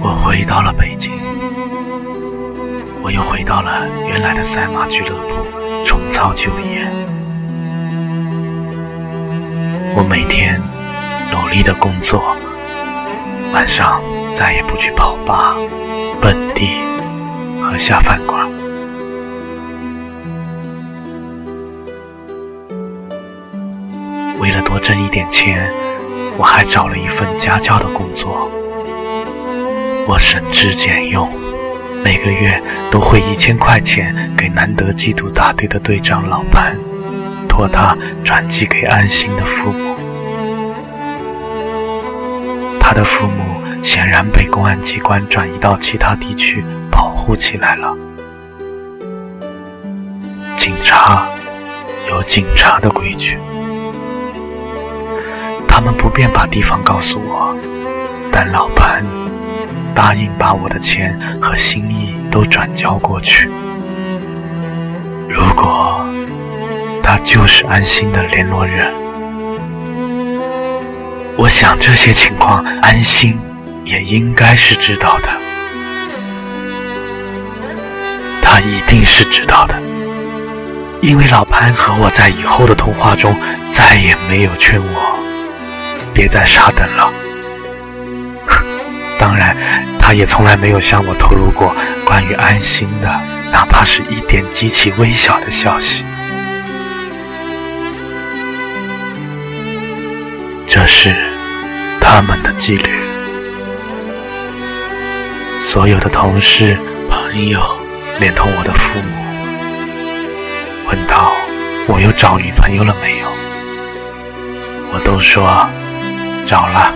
我回到了北京，我又回到了原来的赛马俱乐部，重操旧业。我每天努力的工作，晚上再也不去跑吧、蹦迪和下饭馆。为了多挣一点钱，我还找了一份家教的工作。我省吃俭用，每个月都会一千块钱给南德缉毒大队的队长老潘，托他转寄给安心的父母。他的父母显然被公安机关转移到其他地区保护起来了。警察有警察的规矩，们不便把地方告诉我，但老潘。答应把我的钱和心意都转交过去。如果他就是安心的联络人，我想这些情况安心也应该是知道的。他一定是知道的，因为老潘和我在以后的通话中再也没有劝我别再傻等了。当然，他也从来没有向我透露过关于安心的，哪怕是一点极其微小的消息。这是他们的纪律。所有的同事、朋友，连同我的父母，问到我又找女朋友了没有，我都说找了。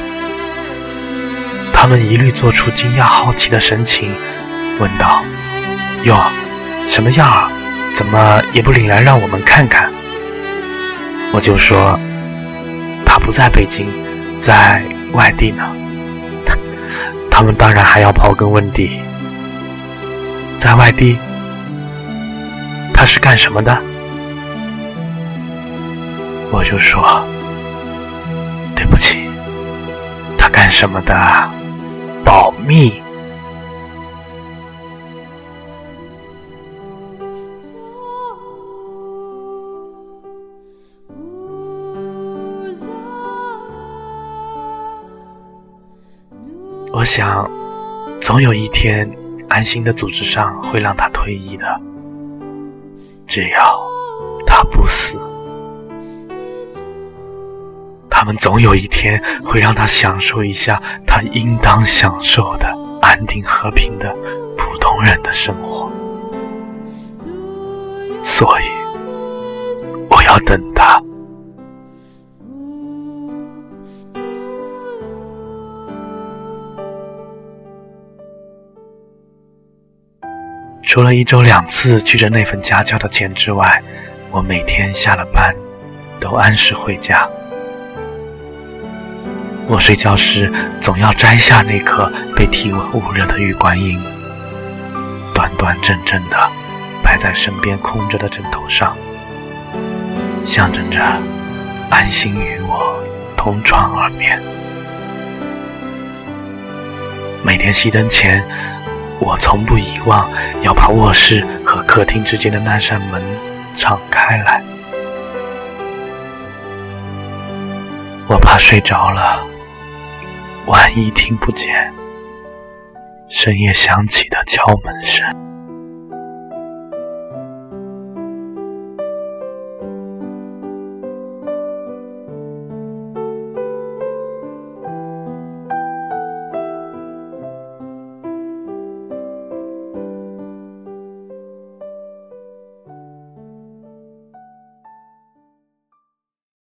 他们一律做出惊讶好奇的神情，问道：“哟，什么样啊？怎么也不领来让我们看看？”我就说：“他不在北京，在外地呢。”他们当然还要刨根问底：“在外地？他是干什么的？”我就说：“干什么的？”保密。我想，总有一天，安心的组织上会让他退役的。只要他不死。我们总有一天会让他享受一下他应当享受的安定和平的普通人的生活，所以我要等他。除了一周两次取着那份家教的钱之外，我每天下了班都按时回家。我睡觉时总要摘下那颗被体温捂热的玉观音，端端正正的摆在身边空着的枕头上，象征着安心与我同床而眠。每天熄灯前，我从不遗忘要把卧室和客厅之间的那扇门敞开来，我怕睡着了。万一听不见深夜响起的敲门声。